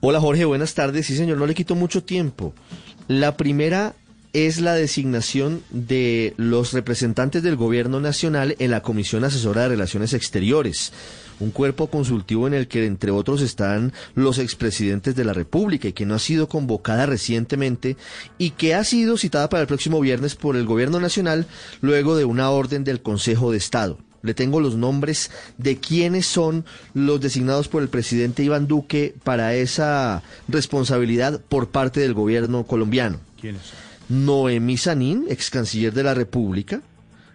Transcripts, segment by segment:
Hola Jorge, buenas tardes. Sí, señor, no le quito mucho tiempo. La primera es la designación de los representantes del Gobierno Nacional en la Comisión Asesora de Relaciones Exteriores, un cuerpo consultivo en el que, entre otros, están los expresidentes de la República y que no ha sido convocada recientemente y que ha sido citada para el próximo viernes por el Gobierno Nacional luego de una orden del Consejo de Estado. Le tengo los nombres de quiénes son los designados por el presidente Iván Duque para esa responsabilidad por parte del gobierno colombiano. ¿Quiénes son? Noemí Sanín, ex canciller de la República.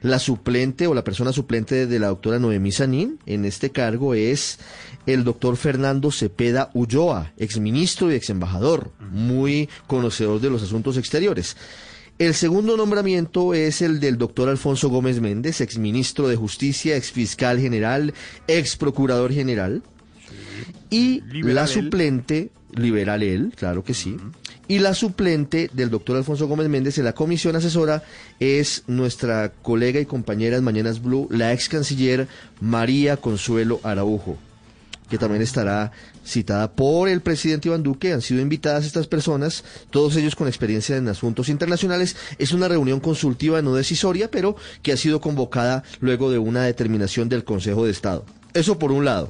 La suplente o la persona suplente de la doctora Noemí Sanín en este cargo es el doctor Fernando Cepeda Ulloa, exministro y ex embajador, muy conocedor de los asuntos exteriores. El segundo nombramiento es el del doctor Alfonso Gómez Méndez, exministro de Justicia, exfiscal general, ex procurador general. Y Liberal la él. suplente, liberal él, claro que sí. Y la suplente del doctor Alfonso Gómez Méndez en la comisión asesora es nuestra colega y compañera en Mañanas Blue, la ex canciller María Consuelo Araujo que también estará citada por el presidente Iván Duque. Han sido invitadas estas personas, todos ellos con experiencia en asuntos internacionales. Es una reunión consultiva no decisoria, pero que ha sido convocada luego de una determinación del Consejo de Estado. Eso por un lado.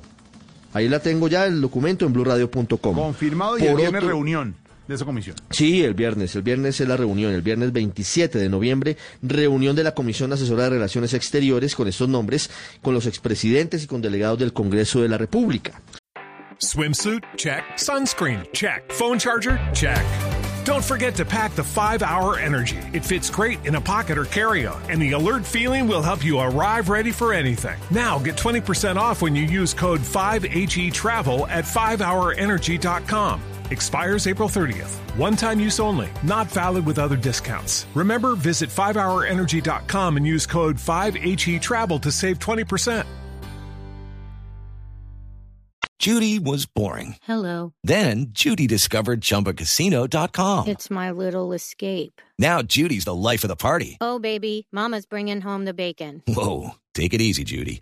Ahí la tengo ya el documento en blurradio.com. Confirmado y Por el viernes otro- reunión de esa comisión. Sí, el viernes. El viernes es la reunión. El viernes 27 de noviembre, reunión de la Comisión Asesora de Relaciones Exteriores con estos nombres, con los expresidentes y con delegados del Congreso de la República. Swimsuit? Check. Sunscreen? Check. Phone charger? Check. Don't forget to pack the 5 Hour Energy. It fits great in a pocket or carry on, and the alert feeling will help you arrive ready for anything. Now get 20% off when you use code 5HE Travel at 5hourenergy.com. Expires April 30th. One time use only, not valid with other discounts. Remember, visit 5hourenergy.com and use code 5HE Travel to save 20%. Judy was boring. Hello. Then Judy discovered ChumbaCasino.com. It's my little escape. Now Judy's the life of the party. Oh, baby, Mama's bringing home the bacon. Whoa, take it easy, Judy.